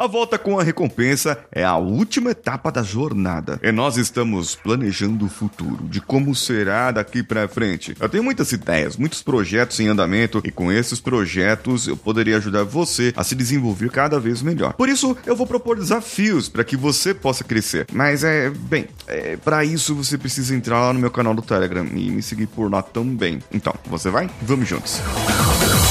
A volta com a recompensa é a última etapa da jornada. E nós estamos planejando o futuro, de como será daqui pra frente. Eu tenho muitas ideias, muitos projetos em andamento e com esses projetos eu poderia ajudar você a se desenvolver cada vez melhor. Por isso, eu vou propor desafios para que você possa crescer. Mas é, bem, é, para isso você precisa entrar lá no meu canal do Telegram e me seguir por lá também. Então, você vai? Vamos juntos.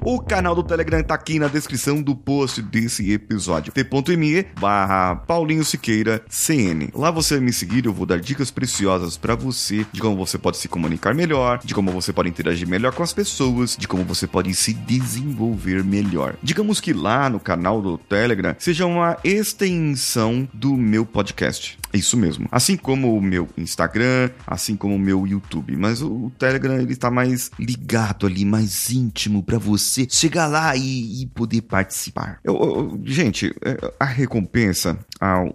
O canal do Telegram tá aqui na descrição do post desse episódio. t.me barra Paulinho Siqueira CN. Lá você vai me seguir, eu vou dar dicas preciosas para você de como você pode se comunicar melhor, de como você pode interagir melhor com as pessoas, de como você pode se desenvolver melhor. Digamos que lá no canal do Telegram seja uma extensão do meu podcast. Isso mesmo. Assim como o meu Instagram, assim como o meu YouTube. Mas o Telegram ele tá mais ligado ali, mais íntimo para você chegar lá e, e poder participar. Eu, eu, gente, é, a recompensa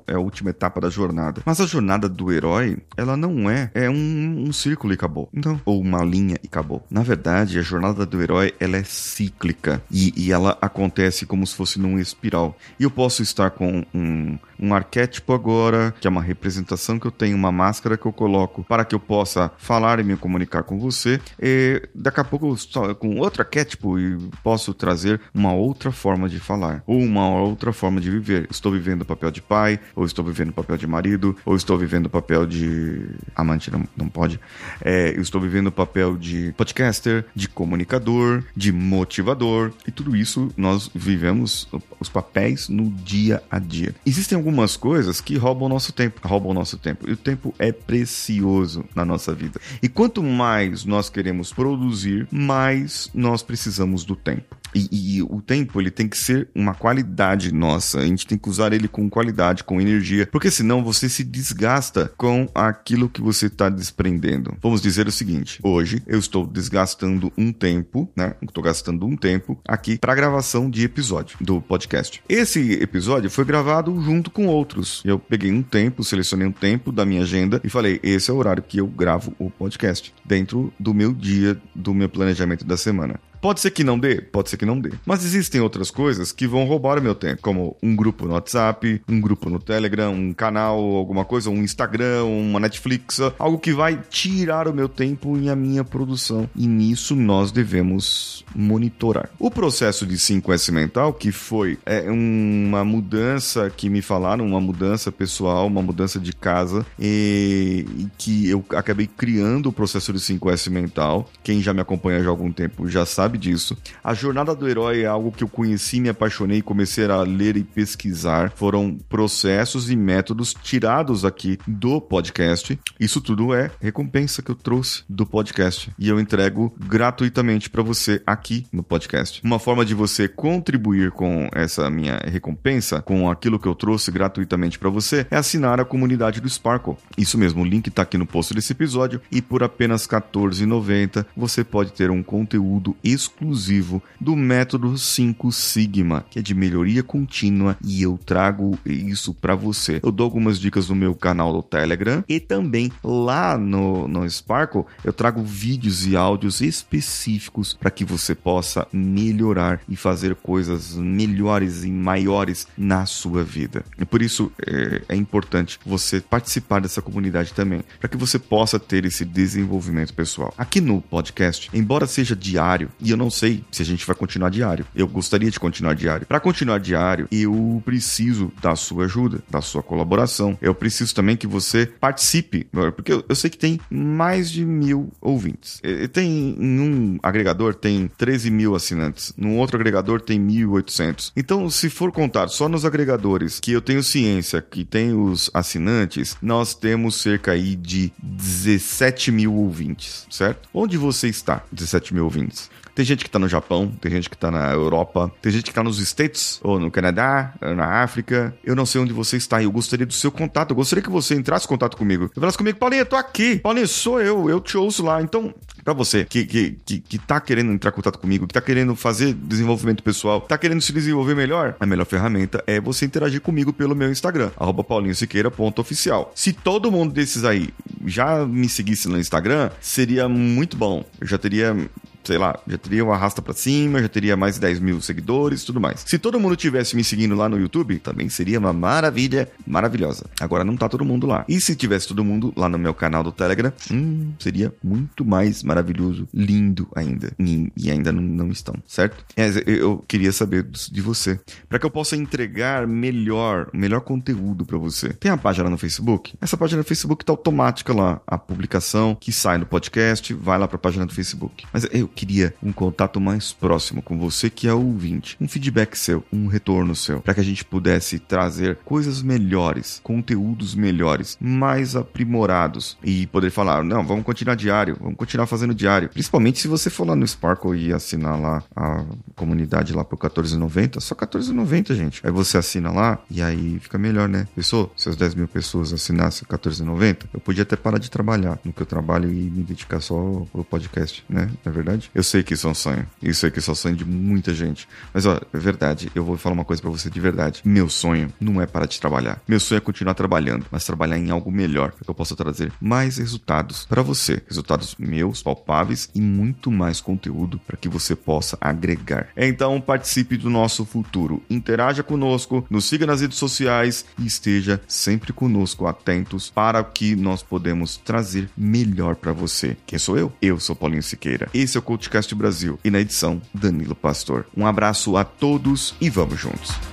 é a última etapa da jornada. Mas a jornada do herói, ela não é, é um, um círculo e acabou. Então, ou uma linha e acabou. Na verdade, a jornada do herói, ela é cíclica e, e ela acontece como se fosse num espiral. E eu posso estar com um, um arquétipo agora, que é uma representação que eu tenho, uma máscara que eu coloco para que eu possa falar e me comunicar com você. E daqui a pouco, com outro arquétipo, e posso trazer uma outra forma de falar, ou uma outra forma de viver. Estou vivendo o papel de pai, ou estou vivendo o papel de marido, ou estou vivendo o papel de. Amante não, não pode. É, eu estou vivendo o papel de podcaster, de comunicador, de motivador, e tudo isso nós vivemos os papéis no dia a dia. Existem algumas coisas que roubam o nosso tempo, roubam o nosso tempo, e o tempo é precioso na nossa vida. E quanto mais nós queremos produzir, mais nós precisamos do tempo. E, e, o tempo ele tem que ser uma qualidade nossa. A gente tem que usar ele com qualidade, com energia, porque senão você se desgasta com aquilo que você está desprendendo. Vamos dizer o seguinte: hoje eu estou desgastando um tempo, né? Estou gastando um tempo aqui para gravação de episódio do podcast. Esse episódio foi gravado junto com outros. Eu peguei um tempo, selecionei um tempo da minha agenda e falei: esse é o horário que eu gravo o podcast dentro do meu dia, do meu planejamento da semana. Pode ser que não dê, pode ser que não dê. Mas existem outras coisas que vão roubar o meu tempo, como um grupo no WhatsApp, um grupo no Telegram, um canal, alguma coisa, um Instagram, uma Netflix, algo que vai tirar o meu tempo e a minha produção. E nisso nós devemos monitorar. O processo de 5S mental, que foi é, uma mudança que me falaram, uma mudança pessoal, uma mudança de casa, e, e que eu acabei criando o processo de 5S mental. Quem já me acompanha já há algum tempo já sabe sabe disso. A jornada do herói é algo que eu conheci, me apaixonei comecei a ler e pesquisar. Foram processos e métodos tirados aqui do podcast. Isso tudo é recompensa que eu trouxe do podcast e eu entrego gratuitamente para você aqui no podcast. Uma forma de você contribuir com essa minha recompensa, com aquilo que eu trouxe gratuitamente para você, é assinar a comunidade do Sparkle. Isso mesmo, o link está aqui no post desse episódio e por apenas R$14,90 você pode ter um conteúdo exclusivo exclusivo do método 5 Sigma, que é de melhoria contínua e eu trago isso para você. Eu dou algumas dicas no meu canal do Telegram e também lá no, no Sparkle eu trago vídeos e áudios específicos para que você possa melhorar e fazer coisas melhores e maiores na sua vida. E por isso é, é importante você participar dessa comunidade também, para que você possa ter esse desenvolvimento pessoal. Aqui no podcast, embora seja diário e eu não sei se a gente vai continuar diário. Eu gostaria de continuar diário. Para continuar diário, eu preciso da sua ajuda, da sua colaboração. Eu preciso também que você participe, porque eu, sei que tem mais de mil ouvintes. Tem em um agregador tem 13 mil assinantes, num outro agregador tem 1.800. Então, se for contar só nos agregadores que eu tenho ciência que tem os assinantes, nós temos cerca aí de 17 mil ouvintes, certo? Onde você está? 17 mil ouvintes. Tem gente que tá no Japão, tem gente que tá na Europa, tem gente que tá nos States, ou no Canadá, ou na África. Eu não sei onde você está e eu gostaria do seu contato. Eu gostaria que você entrasse em contato comigo. Você falasse comigo, Paulinho, eu tô aqui. Paulinho, sou eu, eu te ouço lá. Então, para você que, que, que, que tá querendo entrar em contato comigo, que tá querendo fazer desenvolvimento pessoal, tá querendo se desenvolver melhor, a melhor ferramenta é você interagir comigo pelo meu Instagram, paulinhosiqueira.oficial. Se todo mundo desses aí já me seguisse no Instagram, seria muito bom. Eu já teria sei lá, já teria uma arrasta para cima, já teria mais de 10 mil seguidores tudo mais. Se todo mundo tivesse me seguindo lá no YouTube, também seria uma maravilha maravilhosa. Agora não tá todo mundo lá. E se tivesse todo mundo lá no meu canal do Telegram, hum, seria muito mais maravilhoso, lindo ainda. E, e ainda não, não, estão, certo? É, eu queria saber de você, para que eu possa entregar melhor, melhor conteúdo para você. Tem a página no Facebook? Essa página no Facebook tá automática lá, a publicação que sai no podcast, vai lá para a página do Facebook. Mas eu queria um contato mais próximo com você que é ouvinte, um feedback seu, um retorno seu, para que a gente pudesse trazer coisas melhores, conteúdos melhores, mais aprimorados e poder falar, não, vamos continuar diário, vamos continuar fazendo diário. Principalmente se você for lá no Sparkle e assinar lá a comunidade lá por 14,90, só 14,90, gente. Aí você assina lá e aí fica melhor, né? Pensou? Se as 10 mil pessoas assinassem 14,90, eu podia até parar de trabalhar no que eu trabalho e me dedicar só ao podcast, né? Na é Eu sei que isso é um sonho. Isso é um sonho de muita gente. Mas, ó, é verdade. Eu vou falar uma coisa para você de verdade. Meu sonho não é parar de trabalhar. Meu sonho é continuar trabalhando, mas trabalhar em algo melhor, que eu possa trazer mais resultados para você. Resultados meus, palpáveis e muito mais conteúdo para que você possa agregar. Então, participe do nosso futuro. Interaja conosco, nos siga nas redes sociais e esteja sempre conosco, atentos para que nós podemos trazer melhor para você. Quem sou eu? Eu sou Paulinho Siqueira. Esse é o Podcast Brasil e na edição Danilo Pastor. Um abraço a todos e vamos juntos.